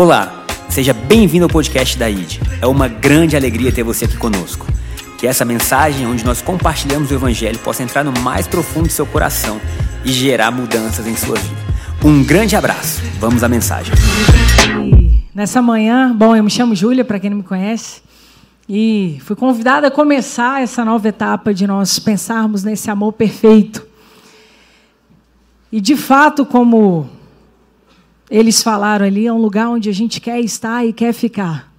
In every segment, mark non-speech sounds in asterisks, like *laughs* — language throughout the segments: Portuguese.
Olá, seja bem-vindo ao podcast da ID. É uma grande alegria ter você aqui conosco. Que essa mensagem, onde nós compartilhamos o Evangelho, possa entrar no mais profundo do seu coração e gerar mudanças em sua vida. Um grande abraço. Vamos à mensagem. Nessa manhã, bom, eu me chamo Júlia, para quem não me conhece, e fui convidada a começar essa nova etapa de nós pensarmos nesse amor perfeito. E de fato, como eles falaram ali, é um lugar onde a gente quer estar e quer ficar.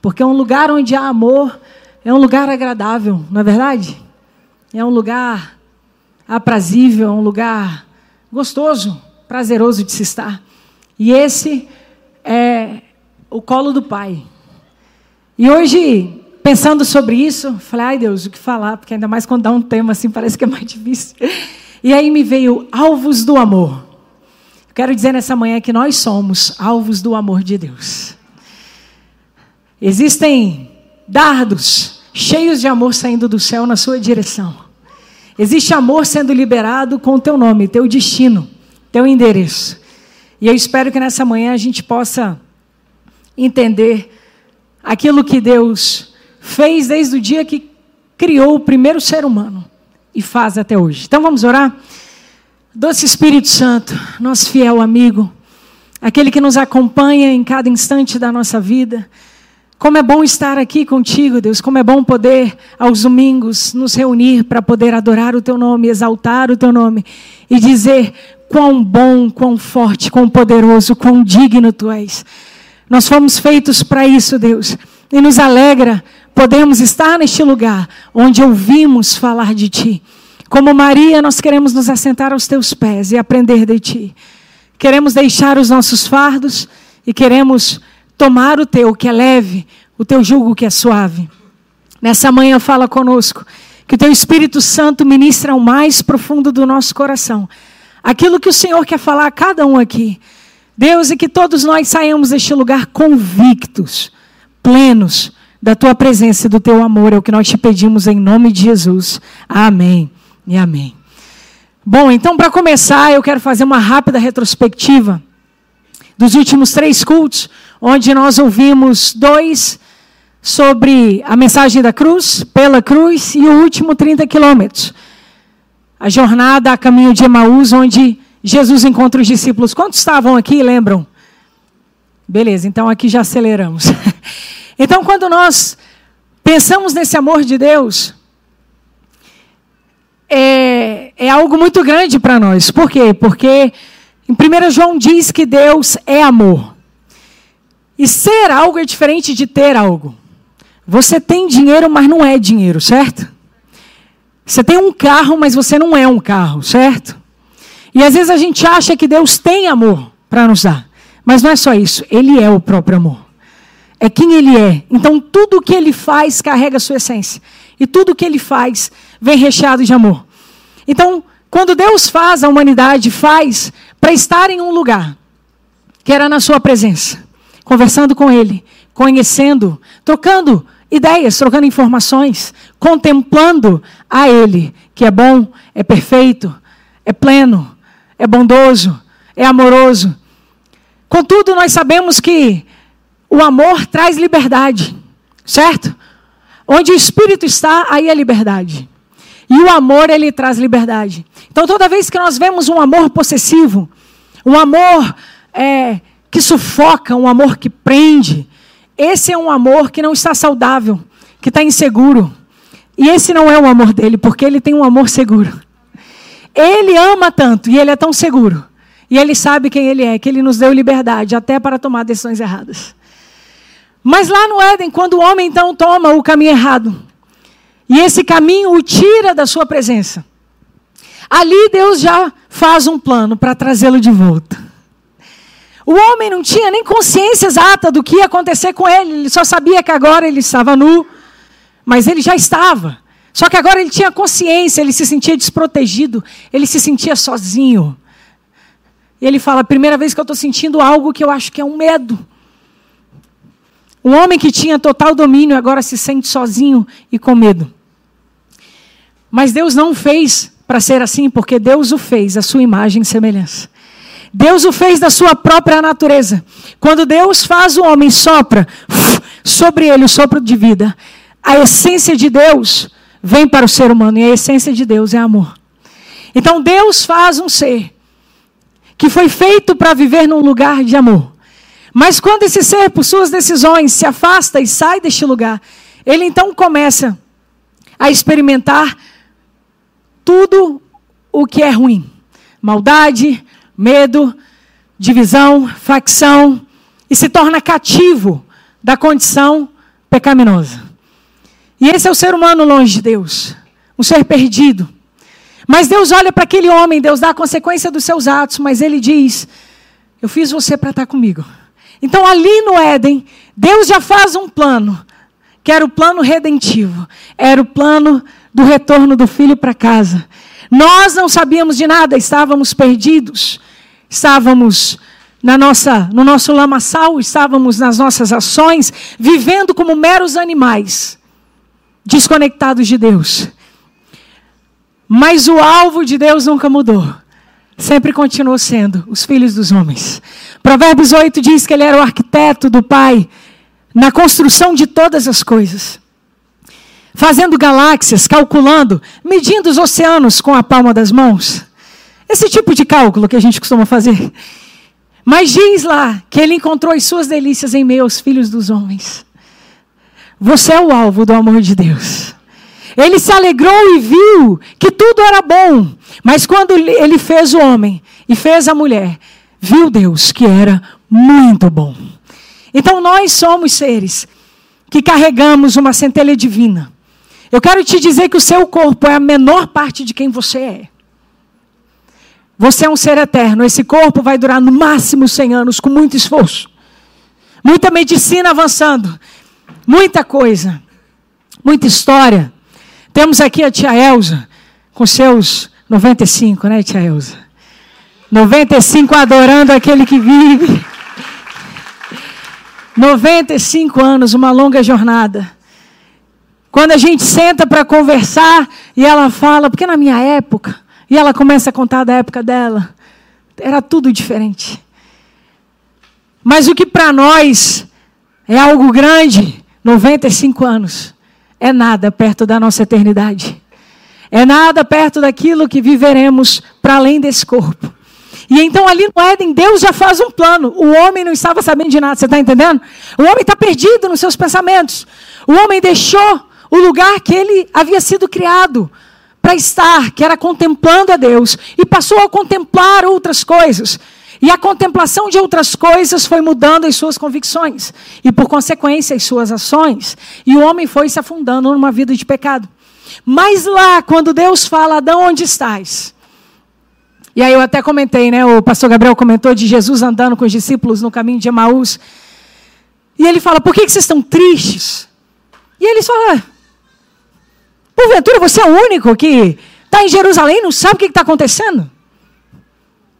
Porque é um lugar onde há amor, é um lugar agradável, não é verdade? É um lugar aprazível, é um lugar gostoso, prazeroso de se estar. E esse é o colo do Pai. E hoje, pensando sobre isso, falei, ai Deus, o que falar? Porque ainda mais quando dá um tema assim, parece que é mais *laughs* difícil. E aí me veio alvos do amor. Quero dizer nessa manhã que nós somos alvos do amor de Deus. Existem dardos cheios de amor saindo do céu na sua direção. Existe amor sendo liberado com o teu nome, teu destino, teu endereço. E eu espero que nessa manhã a gente possa entender aquilo que Deus fez desde o dia que criou o primeiro ser humano e faz até hoje. Então vamos orar? Doce Espírito Santo, nosso fiel amigo, aquele que nos acompanha em cada instante da nossa vida. Como é bom estar aqui contigo, Deus. Como é bom poder, aos domingos, nos reunir para poder adorar o Teu nome, exaltar o Teu nome e dizer quão bom, quão forte, quão poderoso, quão digno Tu és. Nós fomos feitos para isso, Deus. E nos alegra podermos estar neste lugar onde ouvimos falar de Ti. Como Maria, nós queremos nos assentar aos teus pés e aprender de ti. Queremos deixar os nossos fardos e queremos tomar o teu, que é leve, o teu jugo, que é suave. Nessa manhã, fala conosco. Que o teu Espírito Santo ministra ao mais profundo do nosso coração. Aquilo que o Senhor quer falar a cada um aqui. Deus, e que todos nós saímos deste lugar convictos, plenos da tua presença e do teu amor. É o que nós te pedimos em nome de Jesus. Amém e amém. Bom, então para começar, eu quero fazer uma rápida retrospectiva dos últimos três cultos, onde nós ouvimos dois sobre a mensagem da cruz, pela cruz, e o último 30 quilômetros. A jornada a caminho de Emaús, onde Jesus encontra os discípulos. Quantos estavam aqui, lembram? Beleza, então aqui já aceleramos. *laughs* então, quando nós pensamos nesse amor de Deus, é, é algo muito grande para nós. Por quê? Porque em 1 João diz que Deus é amor. E ser algo é diferente de ter algo. Você tem dinheiro, mas não é dinheiro, certo? Você tem um carro, mas você não é um carro, certo? E às vezes a gente acha que Deus tem amor para nos dar. Mas não é só isso, Ele é o próprio amor. É quem Ele é. Então tudo o que Ele faz carrega a sua essência. E tudo o que Ele faz vem recheado de amor. Então, quando Deus faz, a humanidade faz para estar em um lugar que era na sua presença, conversando com Ele, conhecendo, trocando ideias, trocando informações, contemplando a Ele, que é bom, é perfeito, é pleno, é bondoso, é amoroso. Contudo, nós sabemos que o amor traz liberdade, certo? Onde o Espírito está, aí é liberdade. E o amor, ele traz liberdade. Então, toda vez que nós vemos um amor possessivo, um amor é, que sufoca, um amor que prende, esse é um amor que não está saudável, que está inseguro. E esse não é o amor dele, porque ele tem um amor seguro. Ele ama tanto e ele é tão seguro. E ele sabe quem ele é, que ele nos deu liberdade até para tomar decisões erradas. Mas lá no Éden, quando o homem então toma o caminho errado, e esse caminho o tira da sua presença. Ali Deus já faz um plano para trazê-lo de volta. O homem não tinha nem consciência exata do que ia acontecer com ele, ele só sabia que agora ele estava nu, mas ele já estava. Só que agora ele tinha consciência, ele se sentia desprotegido, ele se sentia sozinho. E ele fala: primeira vez que eu estou sentindo algo que eu acho que é um medo. Um homem que tinha total domínio agora se sente sozinho e com medo. Mas Deus não fez para ser assim, porque Deus o fez, a sua imagem e semelhança. Deus o fez da sua própria natureza. Quando Deus faz o homem, sopra sobre ele o sopro de vida. A essência de Deus vem para o ser humano e a essência de Deus é amor. Então Deus faz um ser que foi feito para viver num lugar de amor. Mas quando esse ser, por suas decisões, se afasta e sai deste lugar, ele então começa a experimentar tudo o que é ruim: maldade, medo, divisão, facção, e se torna cativo da condição pecaminosa. E esse é o ser humano longe de Deus, um ser perdido. Mas Deus olha para aquele homem, Deus dá a consequência dos seus atos, mas ele diz: Eu fiz você para estar comigo. Então, ali no Éden, Deus já faz um plano, que era o plano redentivo, era o plano do retorno do filho para casa. Nós não sabíamos de nada, estávamos perdidos, estávamos na nossa, no nosso lamaçal, estávamos nas nossas ações, vivendo como meros animais, desconectados de Deus. Mas o alvo de Deus nunca mudou. Sempre continuou sendo os filhos dos homens. Provérbios 8 diz que ele era o arquiteto do Pai na construção de todas as coisas. Fazendo galáxias, calculando, medindo os oceanos com a palma das mãos. Esse tipo de cálculo que a gente costuma fazer. Mas diz lá que ele encontrou as suas delícias em meio aos filhos dos homens. Você é o alvo do amor de Deus. Ele se alegrou e viu que tudo era bom. Mas quando ele fez o homem e fez a mulher, viu Deus que era muito bom. Então nós somos seres que carregamos uma centelha divina. Eu quero te dizer que o seu corpo é a menor parte de quem você é. Você é um ser eterno. Esse corpo vai durar no máximo 100 anos, com muito esforço. Muita medicina avançando. Muita coisa. Muita história. Temos aqui a tia Elza, com seus 95, né, tia Elza? 95 adorando aquele que vive. 95 anos, uma longa jornada. Quando a gente senta para conversar e ela fala, porque na minha época, e ela começa a contar da época dela, era tudo diferente. Mas o que para nós é algo grande, 95 anos, é nada perto da nossa eternidade. É nada perto daquilo que viveremos para além desse corpo. E então ali no Éden, Deus já faz um plano. O homem não estava sabendo de nada, você está entendendo? O homem está perdido nos seus pensamentos. O homem deixou o lugar que ele havia sido criado para estar, que era contemplando a Deus, e passou a contemplar outras coisas. E a contemplação de outras coisas foi mudando as suas convicções e, por consequência, as suas ações. E o homem foi se afundando numa vida de pecado. Mas lá, quando Deus fala, Adão, onde estás? E aí eu até comentei, né? O pastor Gabriel comentou de Jesus andando com os discípulos no caminho de Emaús. E ele fala, por que, que vocês estão tristes? E eles falam, porventura você é o único que está em Jerusalém e não sabe o que está acontecendo?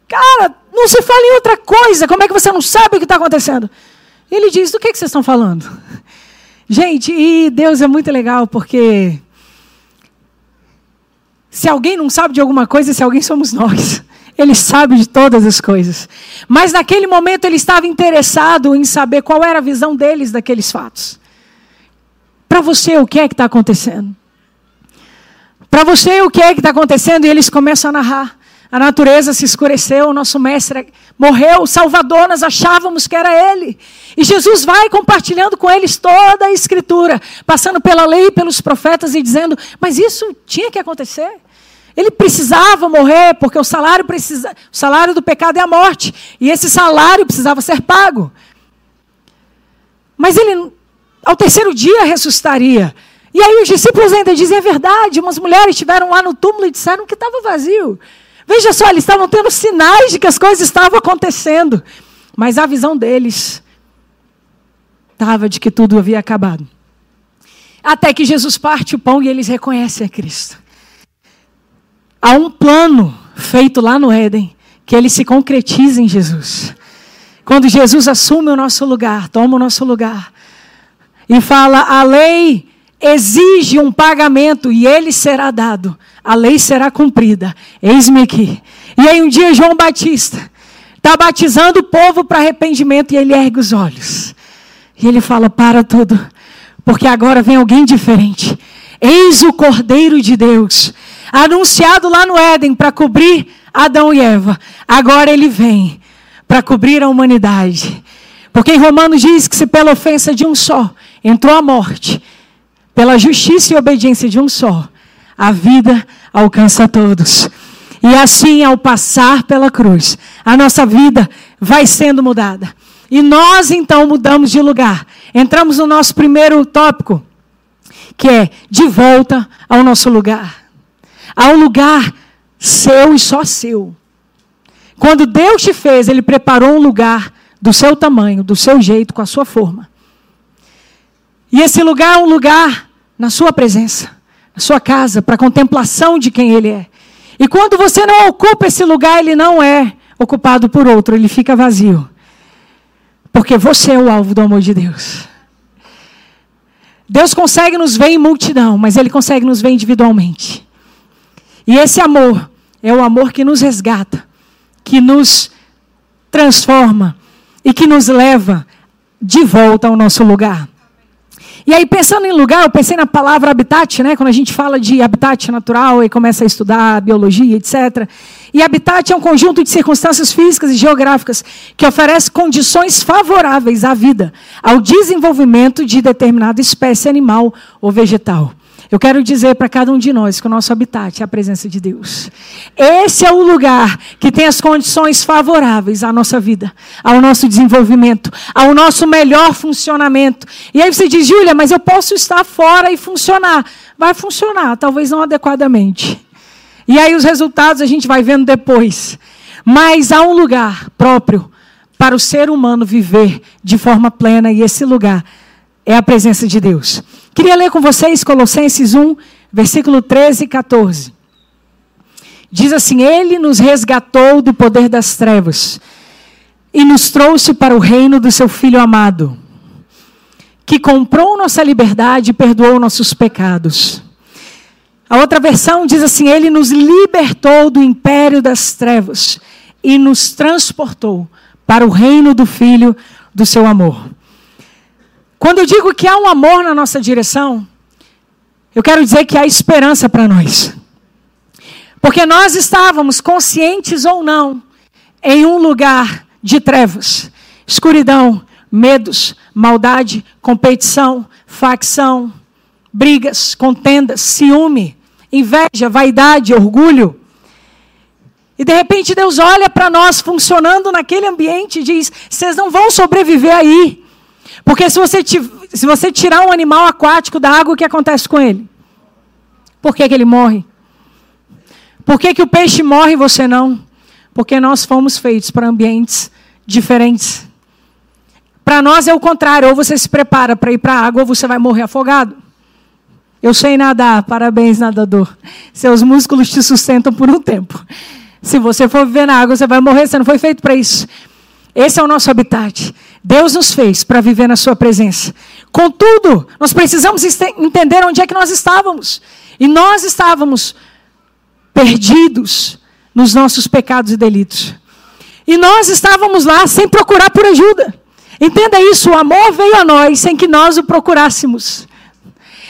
Cara, não se fala em outra coisa. Como é que você não sabe o que está acontecendo? Ele diz: do que, que vocês estão falando? *laughs* Gente, e Deus é muito legal, porque se alguém não sabe de alguma coisa, se alguém somos nós. *laughs* Ele sabe de todas as coisas. Mas naquele momento ele estava interessado em saber qual era a visão deles daqueles fatos. Para você, o que é que está acontecendo? Para você, o que é que está acontecendo? E eles começam a narrar. A natureza se escureceu, o nosso mestre morreu, o Salvador, nós achávamos que era ele. E Jesus vai compartilhando com eles toda a Escritura, passando pela lei e pelos profetas e dizendo: Mas isso tinha que acontecer. Ele precisava morrer, porque o salário, precisa, o salário do pecado é a morte. E esse salário precisava ser pago. Mas ele, ao terceiro dia, ressuscitaria. E aí os discípulos ainda dizem: É verdade, umas mulheres estiveram lá no túmulo e disseram que estava vazio. Veja só, eles estavam tendo sinais de que as coisas estavam acontecendo. Mas a visão deles estava de que tudo havia acabado. Até que Jesus parte o pão e eles reconhecem a Cristo. Há um plano feito lá no Éden que ele se concretiza em Jesus. Quando Jesus assume o nosso lugar, toma o nosso lugar e fala: a lei exige um pagamento e ele será dado. A lei será cumprida. Eis-me aqui. E aí um dia João Batista, está batizando o povo para arrependimento e ele ergue os olhos. E ele fala: Para tudo, porque agora vem alguém diferente. Eis o Cordeiro de Deus, anunciado lá no Éden para cobrir Adão e Eva. Agora ele vem para cobrir a humanidade. Porque em Romanos diz que se pela ofensa de um só entrou a morte, pela justiça e obediência de um só, a vida alcança todos. E assim, ao passar pela cruz, a nossa vida vai sendo mudada. E nós então mudamos de lugar. Entramos no nosso primeiro tópico, que é de volta ao nosso lugar. Ao lugar seu e só seu. Quando Deus te fez, Ele preparou um lugar do seu tamanho, do seu jeito, com a sua forma. E esse lugar é um lugar na sua presença, na sua casa, para contemplação de quem Ele é. E quando você não ocupa esse lugar, ele não é ocupado por outro, ele fica vazio. Porque você é o alvo do amor de Deus. Deus consegue nos ver em multidão, mas Ele consegue nos ver individualmente. E esse amor é o amor que nos resgata, que nos transforma e que nos leva de volta ao nosso lugar. E aí, pensando em lugar, eu pensei na palavra habitat, né? Quando a gente fala de habitat natural e começa a estudar biologia, etc. E habitat é um conjunto de circunstâncias físicas e geográficas que oferece condições favoráveis à vida, ao desenvolvimento de determinada espécie animal ou vegetal. Eu quero dizer para cada um de nós que o nosso habitat é a presença de Deus. Esse é o lugar que tem as condições favoráveis à nossa vida, ao nosso desenvolvimento, ao nosso melhor funcionamento. E aí você diz, Júlia, mas eu posso estar fora e funcionar. Vai funcionar, talvez não adequadamente. E aí os resultados a gente vai vendo depois. Mas há um lugar próprio para o ser humano viver de forma plena, e esse lugar é a presença de Deus. Queria ler com vocês Colossenses 1, versículo 13 e 14. Diz assim: Ele nos resgatou do poder das trevas e nos trouxe para o reino do seu Filho amado, que comprou nossa liberdade e perdoou nossos pecados. A outra versão diz assim: Ele nos libertou do império das trevas e nos transportou para o reino do Filho do seu amor. Quando eu digo que há um amor na nossa direção, eu quero dizer que há esperança para nós. Porque nós estávamos, conscientes ou não, em um lugar de trevas, escuridão, medos, maldade, competição, facção, brigas, contendas, ciúme, inveja, vaidade, orgulho. E de repente Deus olha para nós funcionando naquele ambiente e diz: vocês não vão sobreviver aí. Porque se você, se você tirar um animal aquático da água, o que acontece com ele? Por que, que ele morre? Por que, que o peixe morre e você não? Porque nós fomos feitos para ambientes diferentes. Para nós é o contrário, ou você se prepara para ir para a água, ou você vai morrer afogado. Eu sei nadar, parabéns, nadador. Seus músculos te sustentam por um tempo. Se você for viver na água, você vai morrer, você não foi feito para isso. Esse é o nosso habitat. Deus nos fez para viver na Sua presença. Contudo, nós precisamos entender onde é que nós estávamos. E nós estávamos perdidos nos nossos pecados e delitos. E nós estávamos lá sem procurar por ajuda. Entenda isso: o amor veio a nós sem que nós o procurássemos.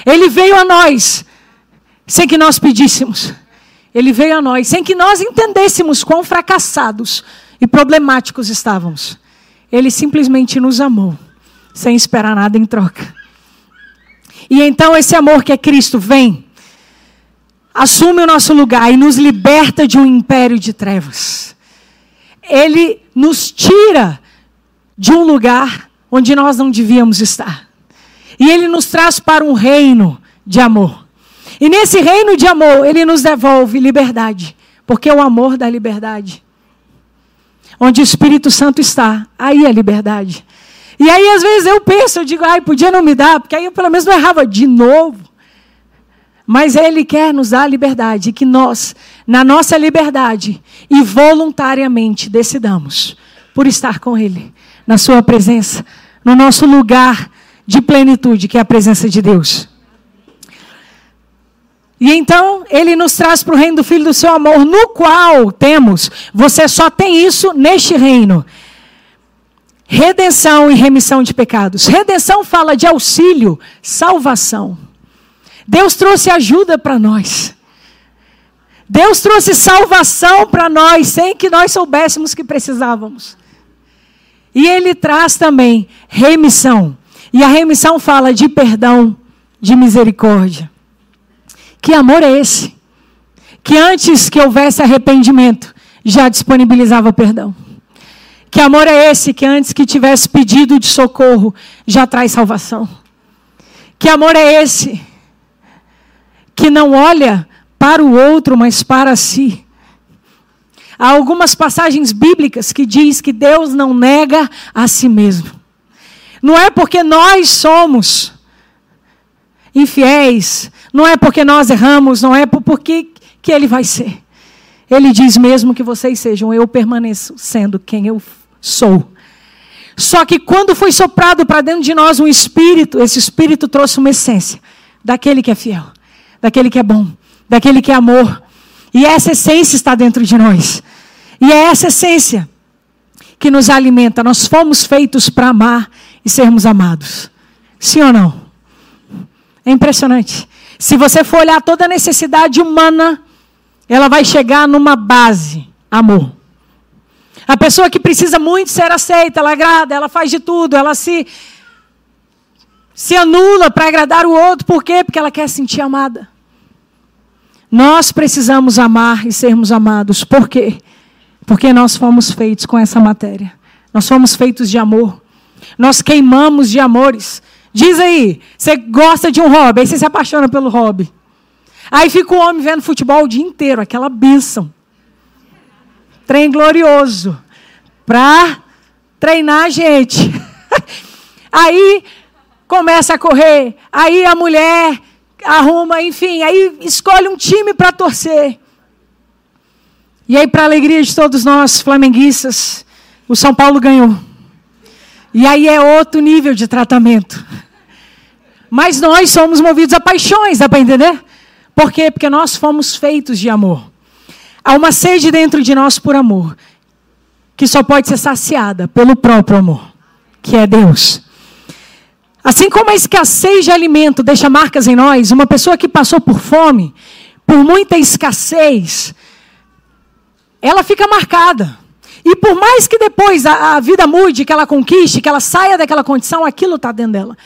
Ele veio a nós sem que nós pedíssemos. Ele veio a nós sem que nós entendêssemos quão fracassados e problemáticos estávamos. Ele simplesmente nos amou, sem esperar nada em troca. E então esse amor que é Cristo vem, assume o nosso lugar e nos liberta de um império de trevas. Ele nos tira de um lugar onde nós não devíamos estar. E ele nos traz para um reino de amor. E nesse reino de amor, ele nos devolve liberdade, porque o amor dá liberdade. Onde o Espírito Santo está, aí é liberdade. E aí, às vezes, eu penso, eu digo, ai, podia não me dar, porque aí eu pelo menos não errava de novo. Mas Ele quer nos dar liberdade, e que nós, na nossa liberdade e voluntariamente, decidamos por estar com Ele, na Sua presença, no nosso lugar de plenitude, que é a presença de Deus. E então ele nos traz para o reino do Filho do seu amor, no qual temos, você só tem isso neste reino. Redenção e remissão de pecados. Redenção fala de auxílio, salvação. Deus trouxe ajuda para nós. Deus trouxe salvação para nós, sem que nós soubéssemos que precisávamos. E Ele traz também remissão. E a remissão fala de perdão, de misericórdia. Que amor é esse? Que antes que houvesse arrependimento, já disponibilizava perdão. Que amor é esse que antes que tivesse pedido de socorro, já traz salvação? Que amor é esse que não olha para o outro, mas para si? Há algumas passagens bíblicas que diz que Deus não nega a si mesmo. Não é porque nós somos infiéis, não é porque nós erramos, não é porque que ele vai ser. Ele diz mesmo que vocês sejam, eu permaneço sendo quem eu sou. Só que quando foi soprado para dentro de nós um espírito, esse espírito trouxe uma essência daquele que é fiel, daquele que é bom, daquele que é amor. E essa essência está dentro de nós. E é essa essência que nos alimenta. Nós fomos feitos para amar e sermos amados. Sim ou não? É impressionante. Se você for olhar toda a necessidade humana, ela vai chegar numa base: amor. A pessoa que precisa muito ser aceita, ela agrada, ela faz de tudo, ela se se anula para agradar o outro, por quê? Porque ela quer se sentir amada. Nós precisamos amar e sermos amados. Por quê? Porque nós fomos feitos com essa matéria. Nós fomos feitos de amor. Nós queimamos de amores. Diz aí, você gosta de um hobby, aí você se apaixona pelo hobby. Aí fica o homem vendo futebol o dia inteiro, aquela bênção. Trem glorioso. Para treinar a gente. *laughs* aí começa a correr. Aí a mulher arruma, enfim, aí escolhe um time para torcer. E aí, para alegria de todos nós, flamenguistas, o São Paulo ganhou. E aí é outro nível de tratamento. Mas nós somos movidos a paixões, dá para entender? Por quê? Porque nós fomos feitos de amor. Há uma sede dentro de nós por amor, que só pode ser saciada pelo próprio amor, que é Deus. Assim como a escassez de alimento deixa marcas em nós, uma pessoa que passou por fome, por muita escassez, ela fica marcada. E por mais que depois a, a vida mude, que ela conquiste, que ela saia daquela condição, aquilo está dentro dela.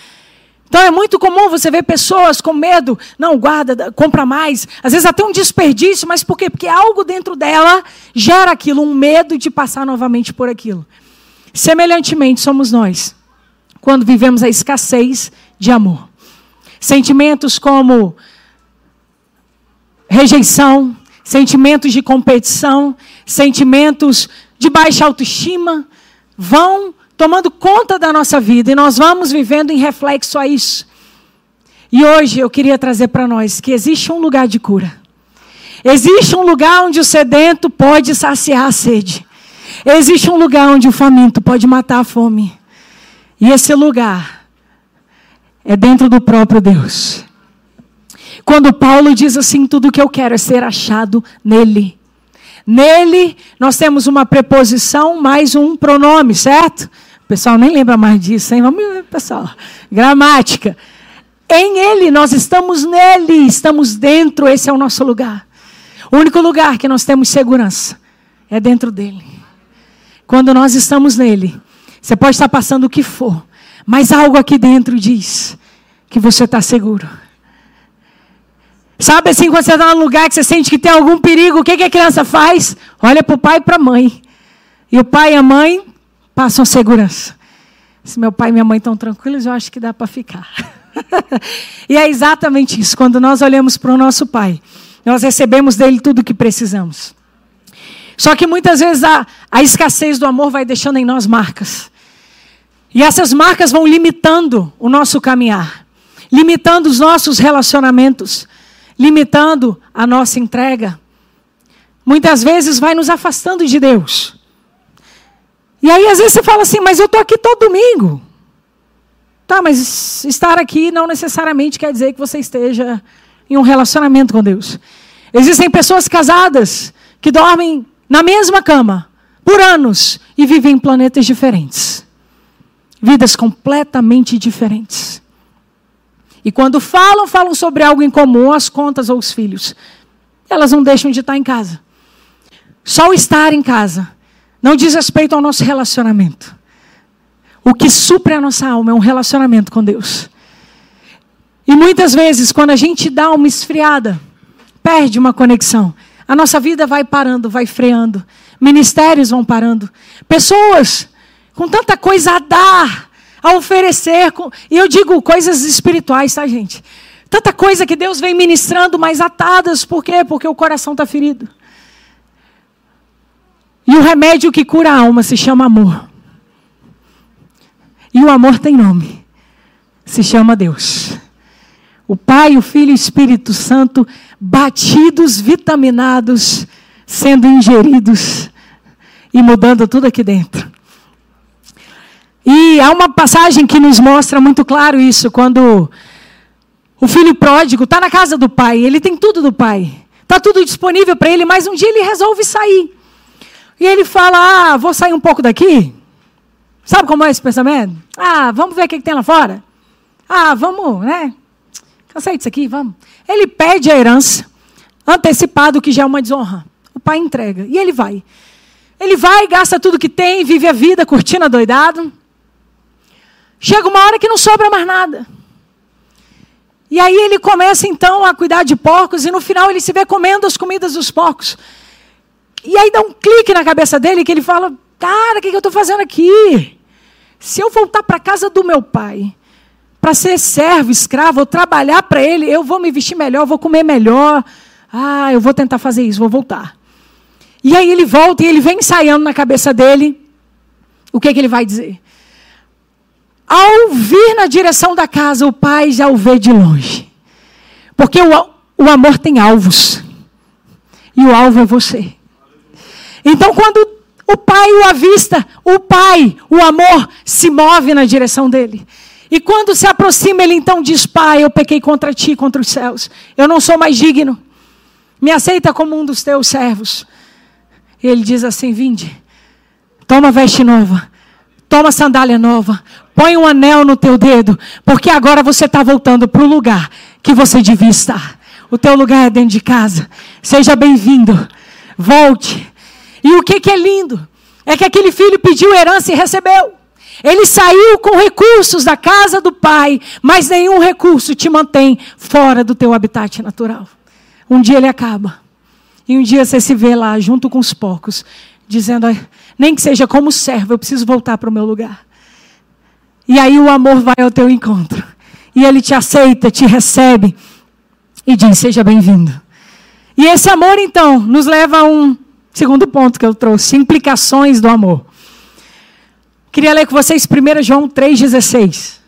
Então é muito comum você ver pessoas com medo, não, guarda, compra mais, às vezes até um desperdício, mas por quê? Porque algo dentro dela gera aquilo, um medo de passar novamente por aquilo. Semelhantemente somos nós, quando vivemos a escassez de amor. Sentimentos como rejeição, sentimentos de competição, sentimentos de baixa autoestima, vão tomando conta da nossa vida e nós vamos vivendo em reflexo a isso. E hoje eu queria trazer para nós que existe um lugar de cura. Existe um lugar onde o sedento pode saciar a sede. Existe um lugar onde o faminto pode matar a fome. E esse lugar é dentro do próprio Deus. Quando Paulo diz assim: tudo que eu quero é ser achado nele. Nele, nós temos uma preposição mais um pronome, certo? O pessoal nem lembra mais disso, hein? Vamos, pessoal. Gramática. Em Ele, nós estamos nele, estamos dentro, esse é o nosso lugar. O único lugar que nós temos segurança é dentro dele. Quando nós estamos nele, você pode estar passando o que for, mas algo aqui dentro diz que você está seguro. Sabe assim, quando você está num lugar que você sente que tem algum perigo, o que, que a criança faz? Olha para o pai e para a mãe. E o pai e a mãe passam segurança. Se meu pai e minha mãe estão tranquilos, eu acho que dá para ficar. *laughs* e é exatamente isso. Quando nós olhamos para o nosso pai, nós recebemos dele tudo o que precisamos. Só que muitas vezes a, a escassez do amor vai deixando em nós marcas. E essas marcas vão limitando o nosso caminhar, limitando os nossos relacionamentos, limitando a nossa entrega. Muitas vezes vai nos afastando de Deus. E aí, às vezes, você fala assim, mas eu estou aqui todo domingo. Tá, mas estar aqui não necessariamente quer dizer que você esteja em um relacionamento com Deus. Existem pessoas casadas que dormem na mesma cama por anos e vivem em planetas diferentes. Vidas completamente diferentes. E quando falam, falam sobre algo em comum, as contas ou os filhos. Elas não deixam de estar em casa. Só o estar em casa não diz respeito ao nosso relacionamento. O que supre a nossa alma é um relacionamento com Deus. E muitas vezes, quando a gente dá uma esfriada, perde uma conexão, a nossa vida vai parando, vai freando, ministérios vão parando, pessoas com tanta coisa a dar, a oferecer, com, e eu digo coisas espirituais, tá, gente? Tanta coisa que Deus vem ministrando, mas atadas, por quê? Porque o coração está ferido. E o remédio que cura a alma se chama amor. E o amor tem nome. Se chama Deus. O Pai, o Filho e o Espírito Santo batidos, vitaminados, sendo ingeridos e mudando tudo aqui dentro. E há uma passagem que nos mostra muito claro isso, quando o filho pródigo está na casa do pai, ele tem tudo do pai, está tudo disponível para ele, mas um dia ele resolve sair. E ele fala: Ah, vou sair um pouco daqui. Sabe como é esse pensamento? Ah, vamos ver o que, tem lá fora. Ah, vamos, né? Cansei disso aqui, vamos. Ele pede a herança, antecipado, que já é uma desonra. O pai entrega. E ele vai. Ele vai, gasta tudo que tem, vive a vida, curtindo a doidado. Chega uma hora que não sobra mais nada. E aí ele começa então a cuidar de porcos, e no final ele se vê comendo as comidas dos porcos. E aí dá um clique na cabeça dele que ele fala: Cara, o que, eu estou fazendo aqui? Se eu voltar para casa do meu pai, para ser servo, escravo, ou trabalhar para ele, eu vou me vestir melhor, vou comer melhor. Ah, eu vou tentar fazer isso, vou voltar. E aí ele volta e ele vem ensaiando na cabeça dele o que, que ele vai dizer. Ao vir na direção da casa, o pai já o vê de longe. Porque o, o amor tem alvos. E o alvo é você. Então, quando o pai o avista, o pai, o amor, se move na direção dele. E quando se aproxima, ele então diz: Pai, eu pequei contra ti, contra os céus. Eu não sou mais digno. Me aceita como um dos teus servos. E ele diz assim: Vinde, toma veste nova, toma sandália nova, põe um anel no teu dedo, porque agora você está voltando para o lugar que você devia estar. O teu lugar é dentro de casa. Seja bem-vindo. Volte. E o que, que é lindo? É que aquele filho pediu herança e recebeu. Ele saiu com recursos da casa do pai, mas nenhum recurso te mantém fora do teu habitat natural. Um dia ele acaba. E um dia você se vê lá junto com os porcos, dizendo: nem que seja como servo, eu preciso voltar para o meu lugar. E aí o amor vai ao teu encontro. E ele te aceita, te recebe e diz: seja bem-vindo. E esse amor, então, nos leva a um segundo ponto que eu trouxe: implicações do amor. Queria ler com vocês 1 João 3,16.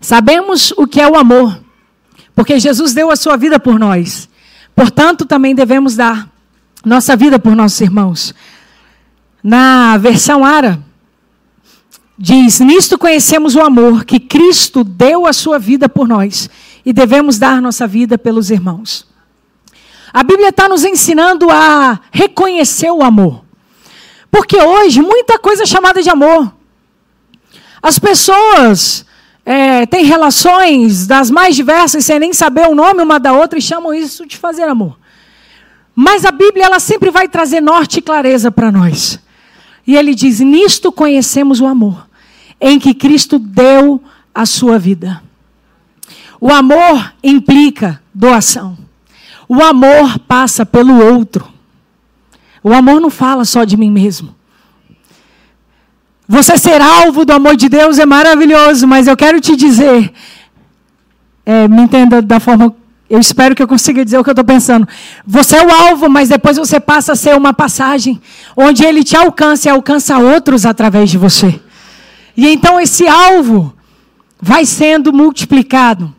Sabemos o que é o amor, porque Jesus deu a sua vida por nós. Portanto, também devemos dar nossa vida por nossos irmãos. Na versão Ara, diz: Nisto conhecemos o amor que Cristo deu a sua vida por nós e devemos dar nossa vida pelos irmãos. A Bíblia está nos ensinando a reconhecer o amor. Porque hoje, muita coisa é chamada de amor. As pessoas é, têm relações das mais diversas, sem nem saber o nome uma da outra, e chamam isso de fazer amor. Mas a Bíblia, ela sempre vai trazer norte e clareza para nós. E ele diz: Nisto conhecemos o amor, em que Cristo deu a sua vida. O amor implica doação. O amor passa pelo outro. O amor não fala só de mim mesmo. Você ser alvo do amor de Deus é maravilhoso, mas eu quero te dizer, é, me entenda da forma, eu espero que eu consiga dizer o que eu estou pensando. Você é o alvo, mas depois você passa a ser uma passagem, onde ele te alcança e alcança outros através de você. E então esse alvo vai sendo multiplicado.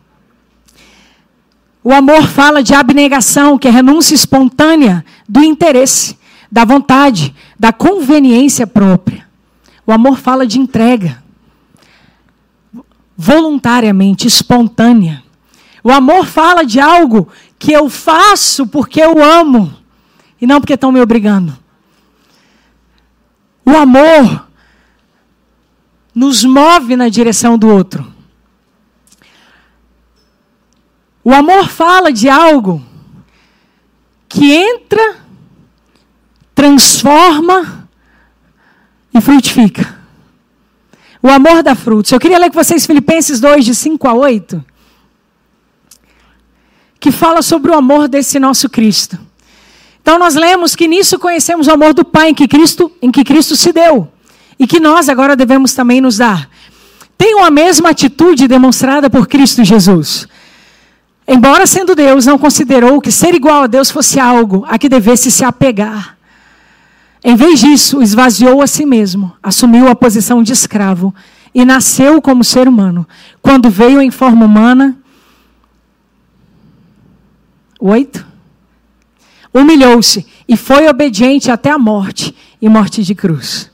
O amor fala de abnegação, que é renúncia espontânea do interesse da vontade, da conveniência própria. O amor fala de entrega. voluntariamente, espontânea. O amor fala de algo que eu faço porque eu amo e não porque estão me obrigando. O amor nos move na direção do outro. O amor fala de algo que entra, transforma e frutifica. O amor dá frutos. Eu queria ler com vocês Filipenses 2, de 5 a 8, que fala sobre o amor desse nosso Cristo. Então nós lemos que nisso conhecemos o amor do Pai em que Cristo, em que Cristo se deu e que nós agora devemos também nos dar. Tenham a mesma atitude demonstrada por Cristo Jesus. Embora sendo Deus, não considerou que ser igual a Deus fosse algo a que devesse se apegar. Em vez disso, esvaziou a si mesmo, assumiu a posição de escravo e nasceu como ser humano. Quando veio em forma humana, oito, humilhou-se e foi obediente até a morte e morte de cruz.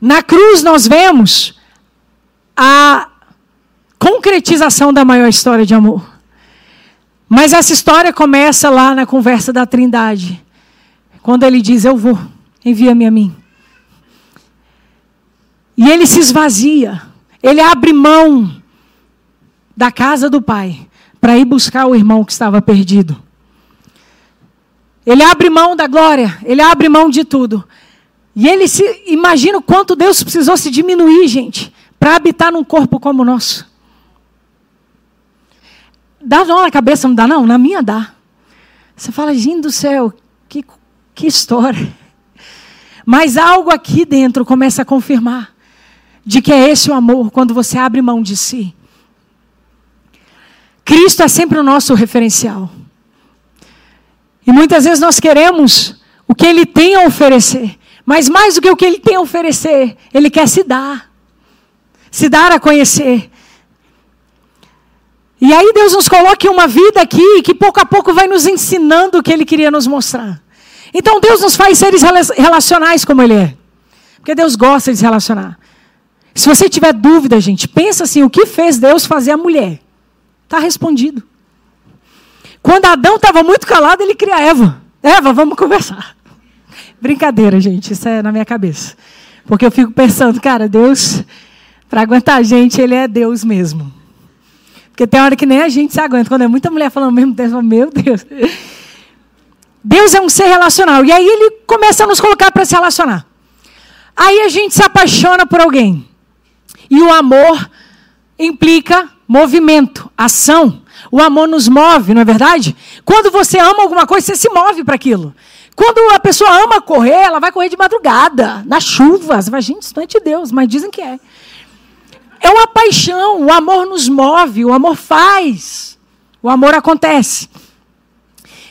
Na cruz nós vemos a concretização da maior história de amor. Mas essa história começa lá na conversa da Trindade, quando ele diz: Eu vou, envia-me a mim. E ele se esvazia, ele abre mão da casa do pai para ir buscar o irmão que estava perdido. Ele abre mão da glória, ele abre mão de tudo. E ele se imagina o quanto Deus precisou se diminuir, gente, para habitar num corpo como o nosso. Dá nó na cabeça, não dá não? Na minha dá. Você fala, gente do céu, que, que história. Mas algo aqui dentro começa a confirmar de que é esse o amor quando você abre mão de si. Cristo é sempre o nosso referencial. E muitas vezes nós queremos o que Ele tem a oferecer. Mas mais do que o que Ele tem a oferecer, Ele quer se dar. Se dar a conhecer. E aí Deus nos coloca em uma vida aqui que pouco a pouco vai nos ensinando o que Ele queria nos mostrar. Então Deus nos faz seres relacionais como Ele é. Porque Deus gosta de se relacionar. Se você tiver dúvida, gente, pensa assim: o que fez Deus fazer a mulher? Está respondido. Quando Adão estava muito calado, ele cria Eva. Eva, vamos conversar. Brincadeira, gente, isso é na minha cabeça. Porque eu fico pensando, cara, Deus, para aguentar a gente, Ele é Deus mesmo. Porque tem hora que nem a gente se aguenta. Quando é muita mulher falando ao mesmo tempo, meu Deus. Deus é um ser relacional. E aí ele começa a nos colocar para se relacionar. Aí a gente se apaixona por alguém. E o amor implica movimento, ação. O amor nos move, não é verdade? Quando você ama alguma coisa, você se move para aquilo. Quando a pessoa ama correr, ela vai correr de madrugada, na chuva. Você vai, gente, isso não é de Deus, mas dizem que é. É uma paixão, o amor nos move, o amor faz, o amor acontece.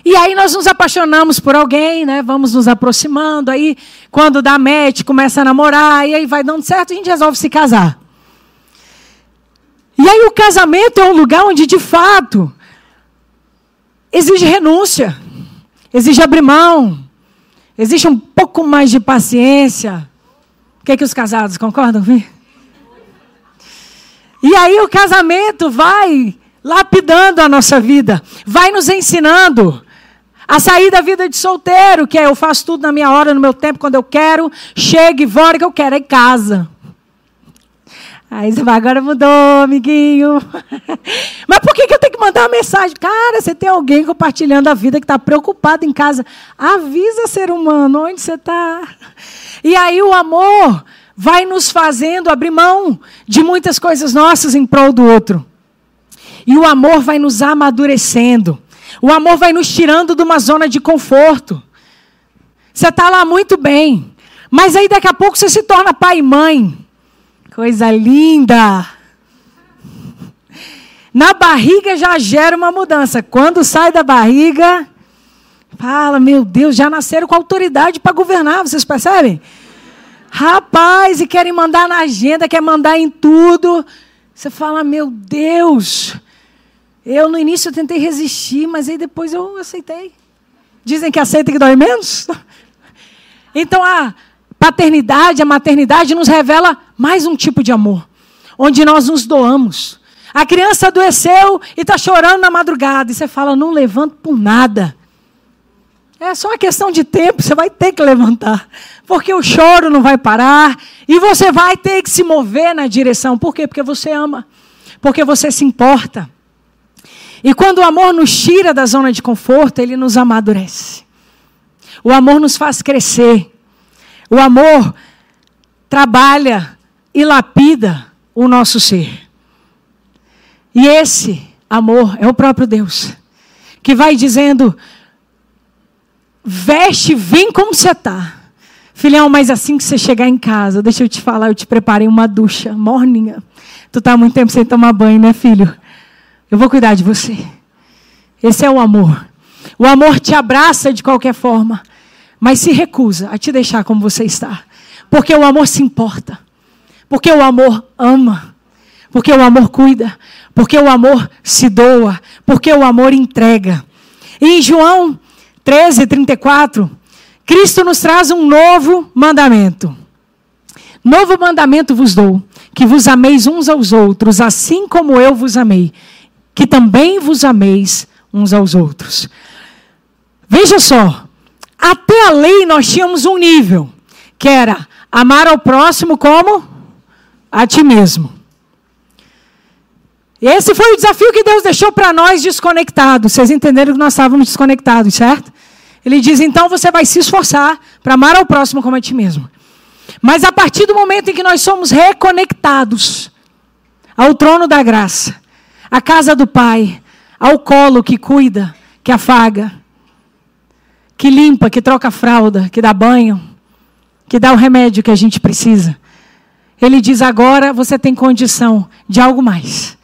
E aí nós nos apaixonamos por alguém, né? Vamos nos aproximando, aí quando dá match, começa a namorar, e aí vai dando certo, a gente resolve se casar. E aí o casamento é um lugar onde, de fato, exige renúncia, exige abrir mão, existe um pouco mais de paciência. O que, é que os casados concordam comigo? E aí o casamento vai lapidando a nossa vida, vai nos ensinando a sair da vida de solteiro, que é eu faço tudo na minha hora, no meu tempo, quando eu quero, chego e vou que eu quero, é em casa. Aí você vai, agora mudou, amiguinho. *laughs* Mas por que, que eu tenho que mandar uma mensagem? Cara, você tem alguém compartilhando a vida que está preocupado em casa. Avisa, ser humano, onde você está. E aí o amor vai nos fazendo abrir mão de muitas coisas nossas em prol do outro. E o amor vai nos amadurecendo. O amor vai nos tirando de uma zona de conforto. Você está lá muito bem, mas aí daqui a pouco você se torna pai e mãe. Coisa linda! Na barriga já gera uma mudança. Quando sai da barriga, fala, meu Deus, já nasceram com autoridade para governar, vocês percebem? Rapaz, e querem mandar na agenda, quer mandar em tudo. Você fala, meu Deus. Eu no início eu tentei resistir, mas aí depois eu aceitei. Dizem que aceita que dói menos. *laughs* Então a paternidade, a maternidade nos revela mais um tipo de amor. onde nós nos doamos. A criança adoeceu e está chorando na madrugada. E você fala, não levanto por nada. É só uma questão de tempo, você vai ter que levantar. Porque o choro não vai parar. E você vai ter que se mover na direção. Por quê? Porque você ama. Porque você se importa. E quando o amor nos tira da zona de conforto, ele nos amadurece. O amor nos faz crescer. O amor trabalha e lapida o nosso ser. E esse amor é o próprio Deus, que vai dizendo: veste, vem como você está. Filhão, mas assim que você chegar em casa, deixa eu te falar, eu te preparei uma ducha morninha. Tu está há muito tempo sem tomar banho, né, filho? Eu vou cuidar de você. Esse é o amor. O amor te abraça de qualquer forma, mas se recusa a te deixar como você está. Porque o amor se importa. Porque o amor ama. Porque o amor cuida. Porque o amor se doa. Porque o amor entrega. E em João 13, 34, Cristo nos traz um novo mandamento. Novo mandamento vos dou: que vos ameis uns aos outros, assim como eu vos amei. Que também vos ameis uns aos outros. Veja só, até a lei nós tínhamos um nível, que era amar ao próximo como a ti mesmo. Esse foi o desafio que Deus deixou para nós desconectados. Vocês entenderam que nós estávamos desconectados, certo? Ele diz: então você vai se esforçar para amar ao próximo como a ti mesmo. Mas a partir do momento em que nós somos reconectados ao trono da graça, à casa do Pai, ao colo que cuida, que afaga, que limpa, que troca a fralda, que dá banho, que dá o remédio que a gente precisa. Ele diz: agora você tem condição de algo mais.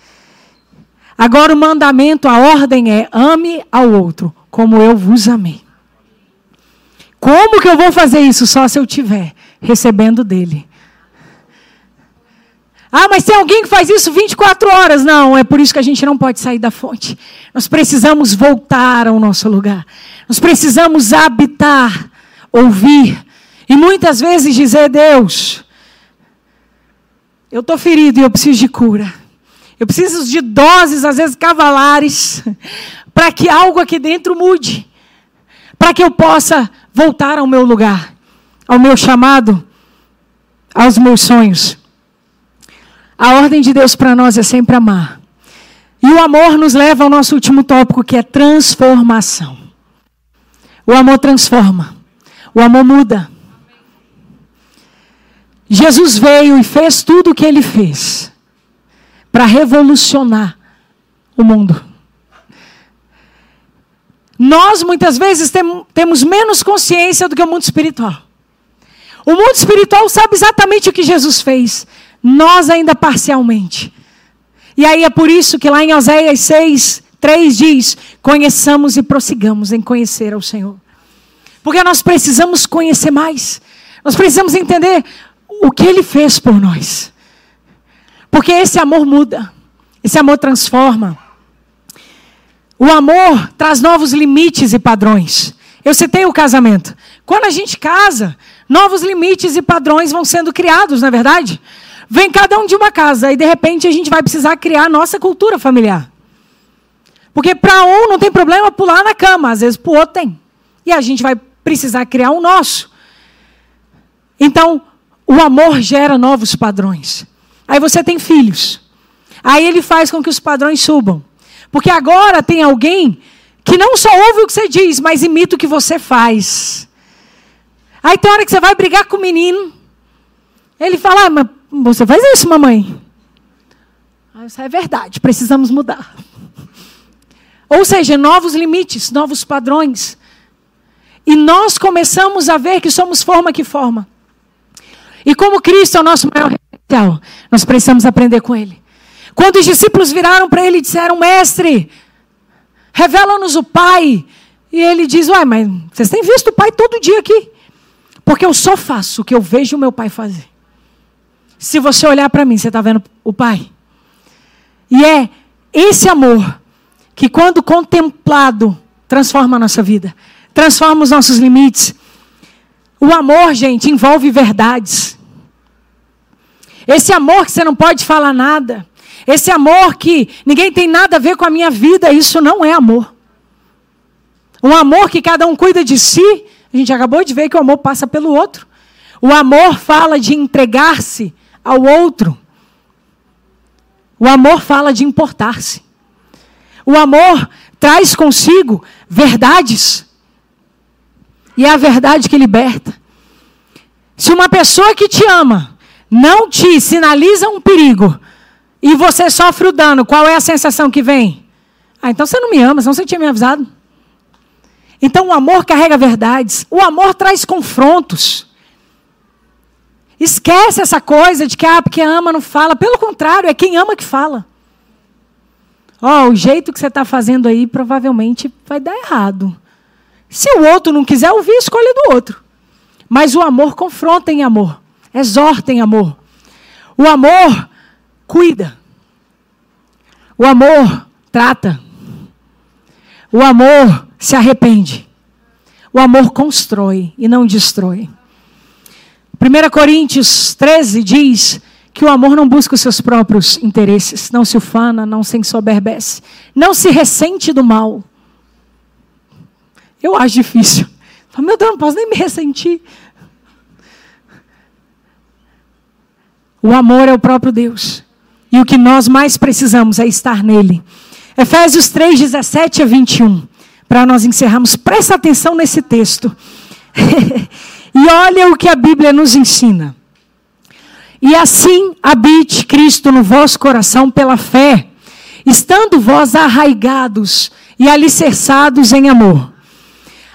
Agora o mandamento, a ordem é: ame ao outro como eu vos amei. Como que eu vou fazer isso? Só se eu tiver recebendo dele. Ah, mas tem alguém que faz isso 24 horas. Não, é por isso que a gente não pode sair da fonte. Nós precisamos voltar ao nosso lugar. Nós precisamos habitar, ouvir. E muitas vezes dizer: Deus, eu estou ferido e eu preciso de cura. Eu preciso de doses, às vezes cavalares, *laughs* para que algo aqui dentro mude. Para que eu possa voltar ao meu lugar, ao meu chamado, aos meus sonhos. A ordem de Deus para nós é sempre amar. E o amor nos leva ao nosso último tópico, que é transformação. O amor transforma. O amor muda. Jesus veio e fez tudo o que ele fez para revolucionar o mundo. Nós muitas vezes tem, temos menos consciência do que o mundo espiritual. O mundo espiritual sabe exatamente o que Jesus fez, nós ainda parcialmente. E aí é por isso que lá em Oséias 6, 3 diz: conheçamos e prossigamos em conhecer ao Senhor. Porque nós precisamos conhecer mais. Nós precisamos entender o que Ele fez por nós. Porque esse amor muda, esse amor transforma. O amor traz novos limites e padrões. Eu citei o casamento. Quando a gente casa, novos limites e padrões vão sendo criados, não é verdade? Vem cada um de uma casa e de repente a gente vai precisar criar a nossa cultura familiar. Porque para um não tem problema pular na cama, às vezes para o outro tem. E a gente vai precisar criar um nosso. Então, o amor gera novos padrões. Aí você tem filhos. Aí ele faz com que os padrões subam. Porque agora tem alguém que não só ouve o que você diz, mas imita o que você faz. Aí tem hora que você vai brigar com o menino. Ele fala, ah, mas você faz isso, mamãe. Aí isso é verdade, precisamos mudar. Ou seja, novos limites, novos padrões. E nós começamos a ver que somos forma que forma. E como Cristo é o nosso maior referencial, nós precisamos aprender com Ele. Quando os discípulos viraram para ele e disseram: Mestre, revela-nos o Pai. E ele diz: Ué, mas vocês têm visto o Pai todo dia aqui? Porque eu só faço o que eu vejo o meu Pai fazer. Se você olhar para mim, você está vendo o Pai. E é esse amor que, quando contemplado, transforma a nossa vida, transforma os nossos limites. O amor, gente, envolve verdades. Esse amor que você não pode falar nada. Esse amor que ninguém tem nada a ver com a minha vida, isso não é amor. Um amor que cada um cuida de si. A gente acabou de ver que o amor passa pelo outro. O amor fala de entregar-se ao outro. O amor fala de importar-se. O amor traz consigo verdades. E é a verdade que liberta. Se uma pessoa que te ama não te sinaliza um perigo e você sofre o dano, qual é a sensação que vem? Ah, então você não me ama, senão você tinha me avisado. Então o amor carrega verdades. O amor traz confrontos. Esquece essa coisa de que ah, porque ama não fala. Pelo contrário, é quem ama que fala. Ó, oh, o jeito que você está fazendo aí provavelmente vai dar errado. Se o outro não quiser ouvir, escolha do outro. Mas o amor confronta em amor, exorta em amor. O amor cuida. O amor trata. O amor se arrepende. O amor constrói e não destrói. 1 Coríntios 13 diz que o amor não busca os seus próprios interesses, não se ufana, não se ensoberbece, não se ressente do mal. Eu acho difícil. Meu Deus, não posso nem me ressentir. O amor é o próprio Deus. E o que nós mais precisamos é estar nele. Efésios 3, 17 a 21. Para nós encerrarmos, presta atenção nesse texto. *laughs* e olha o que a Bíblia nos ensina. E assim habite Cristo no vosso coração pela fé, estando vós arraigados e alicerçados em amor,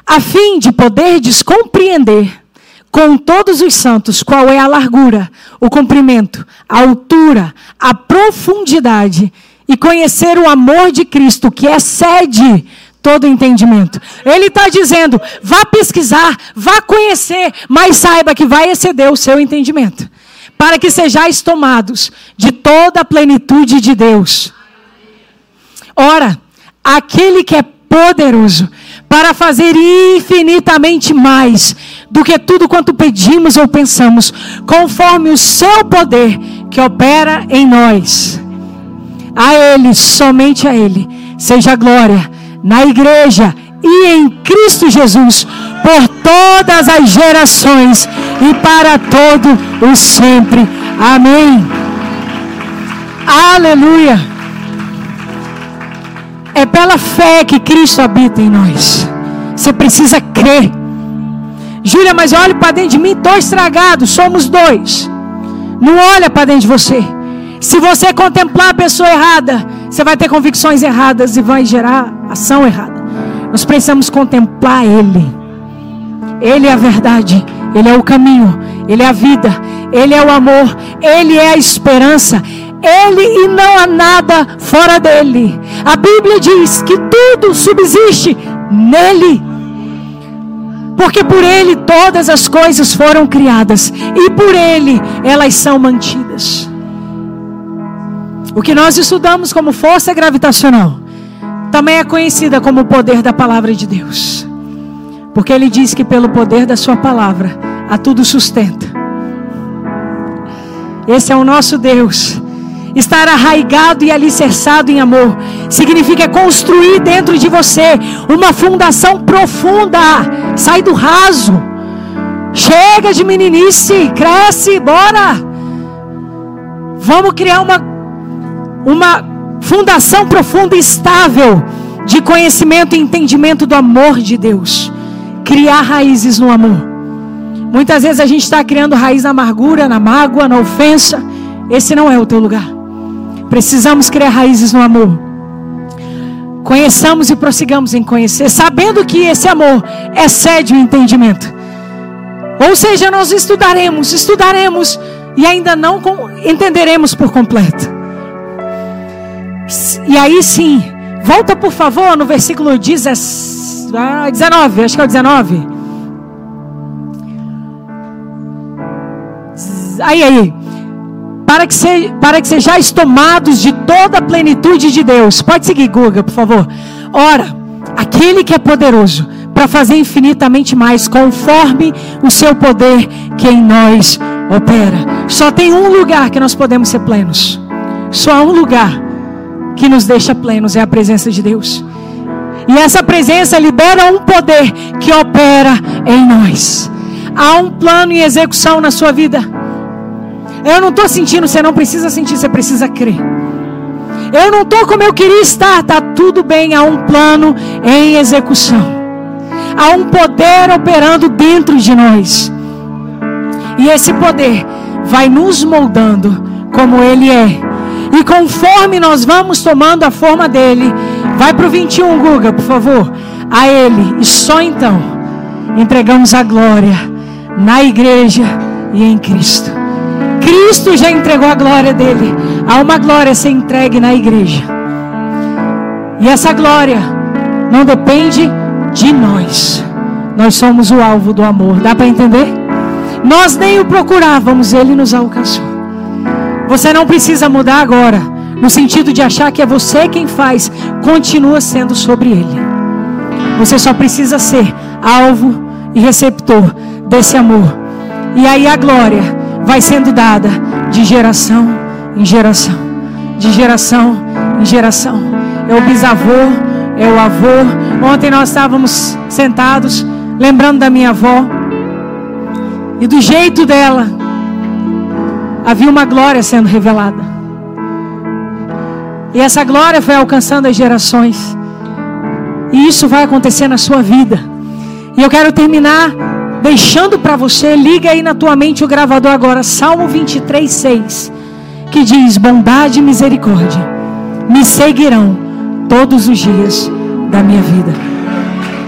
a fim de poderdes compreender com todos os santos qual é a largura, o comprimento, a altura, a profundidade e conhecer o amor de Cristo que excede todo entendimento. Ele está dizendo: vá pesquisar, vá conhecer, mas saiba que vai exceder o seu entendimento para que sejais tomados de toda a plenitude de Deus. Ora, aquele que é poderoso para fazer infinitamente mais do que tudo quanto pedimos ou pensamos, conforme o seu poder que opera em nós. A Ele, somente a Ele, seja glória na igreja e em Cristo Jesus por todas as gerações e para todo o sempre. Amém. Aleluia. É pela fé que Cristo habita em nós. Você precisa crer. Júlia, mas olhe para dentro de mim, estou estragado, somos dois. Não olha para dentro de você. Se você contemplar a pessoa errada, você vai ter convicções erradas e vai gerar ação errada. Nós precisamos contemplar Ele. Ele é a verdade, Ele é o caminho, Ele é a vida, Ele é o amor, Ele é a esperança. Ele e não há nada fora dele. A Bíblia diz que tudo subsiste nele. Porque por ele todas as coisas foram criadas e por ele elas são mantidas. O que nós estudamos como força gravitacional também é conhecida como o poder da palavra de Deus. Porque ele diz que pelo poder da sua palavra a tudo sustenta. Esse é o nosso Deus. Estar arraigado e alicerçado em amor significa construir dentro de você uma fundação profunda. Sai do raso. Chega de meninice, cresce, bora. Vamos criar uma uma fundação profunda e estável de conhecimento e entendimento do amor de Deus. Criar raízes no amor. Muitas vezes a gente está criando raiz na amargura, na mágoa, na ofensa. Esse não é o teu lugar. Precisamos criar raízes no amor. Conheçamos e prossigamos em conhecer, sabendo que esse amor excede o entendimento. Ou seja, nós estudaremos, estudaremos e ainda não entenderemos por completo. E aí sim, volta por favor no versículo 19, ah, acho que é o 19. Aí, aí. Para que, se, para que sejais tomados de toda a plenitude de Deus. Pode seguir, Guga, por favor. Ora, aquele que é poderoso para fazer infinitamente mais, conforme o seu poder que em nós opera. Só tem um lugar que nós podemos ser plenos. Só há um lugar que nos deixa plenos é a presença de Deus. E essa presença libera um poder que opera em nós. Há um plano em execução na sua vida. Eu não estou sentindo, você não precisa sentir, você precisa crer. Eu não estou como eu queria estar, está tudo bem, há um plano em execução. Há um poder operando dentro de nós. E esse poder vai nos moldando como Ele é. E conforme nós vamos tomando a forma dele, vai para o 21, Guga, por favor. A Ele, e só então, entregamos a glória na igreja e em Cristo. Cristo já entregou a glória dele. Há uma glória a ser entregue na igreja. E essa glória não depende de nós. Nós somos o alvo do amor. Dá para entender? Nós nem o procurávamos, ele nos alcançou. Você não precisa mudar agora, no sentido de achar que é você quem faz, continua sendo sobre ele. Você só precisa ser alvo e receptor desse amor. E aí a glória vai sendo dada de geração em geração, de geração em geração. É o bisavô, é o avô. Ontem nós estávamos sentados, lembrando da minha avó. E do jeito dela, havia uma glória sendo revelada. E essa glória foi alcançando as gerações. E isso vai acontecer na sua vida. E eu quero terminar deixando para você, liga aí na tua mente o gravador agora, Salmo 23, 6, que diz: Bondade e misericórdia me seguirão todos os dias da minha vida.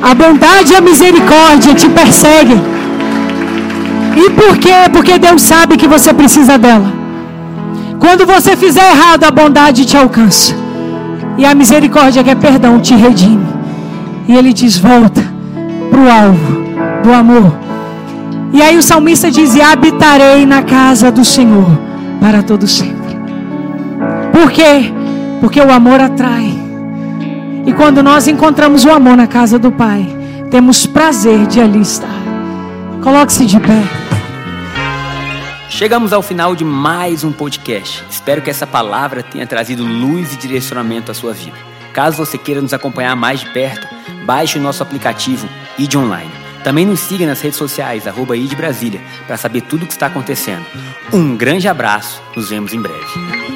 A bondade e a misericórdia te perseguem. E por quê? Porque Deus sabe que você precisa dela. Quando você fizer errado, a bondade te alcança. E a misericórdia, que é perdão, te redime. E ele diz: volta para o alvo do amor. E aí o salmista diz: e habitarei na casa do Senhor para todo sempre. Por quê? Porque o amor atrai. E quando nós encontramos o amor na casa do Pai, temos prazer de ali estar. Coloque-se de pé. Chegamos ao final de mais um podcast. Espero que essa palavra tenha trazido luz e direcionamento à sua vida. Caso você queira nos acompanhar mais de perto, baixe o nosso aplicativo ID Online. Também nos siga nas redes sociais, arroba ID Brasília, para saber tudo o que está acontecendo. Um grande abraço, nos vemos em breve.